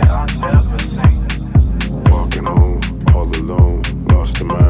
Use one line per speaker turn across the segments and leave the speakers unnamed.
that I never seen.
Walking home all alone, lost in my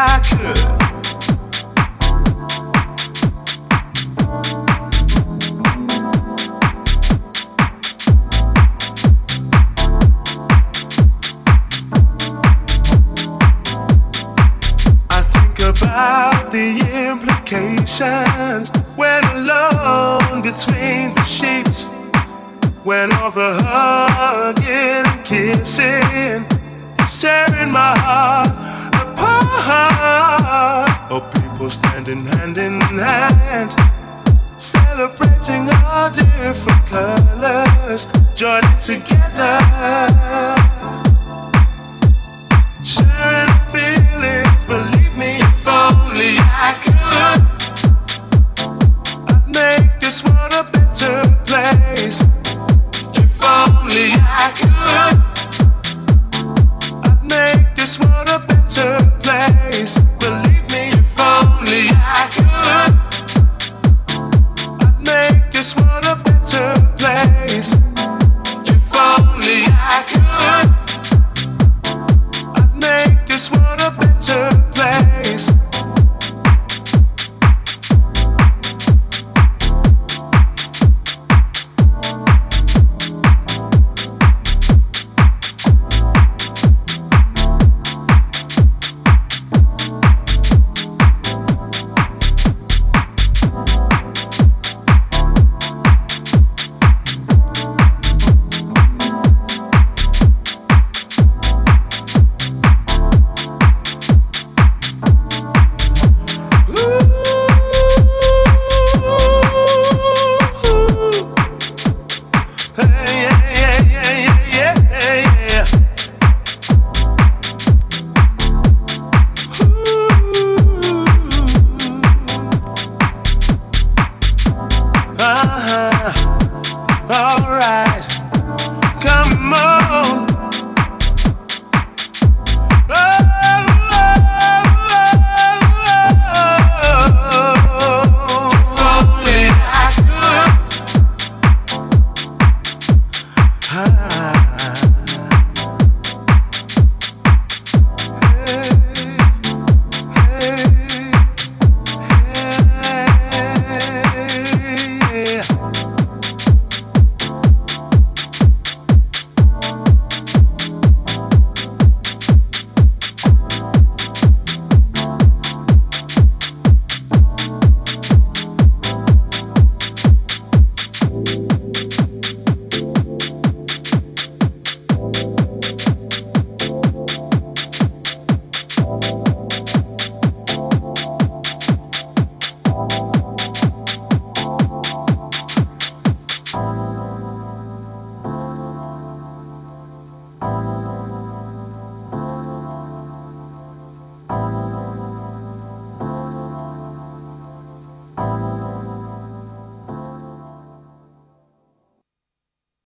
I could.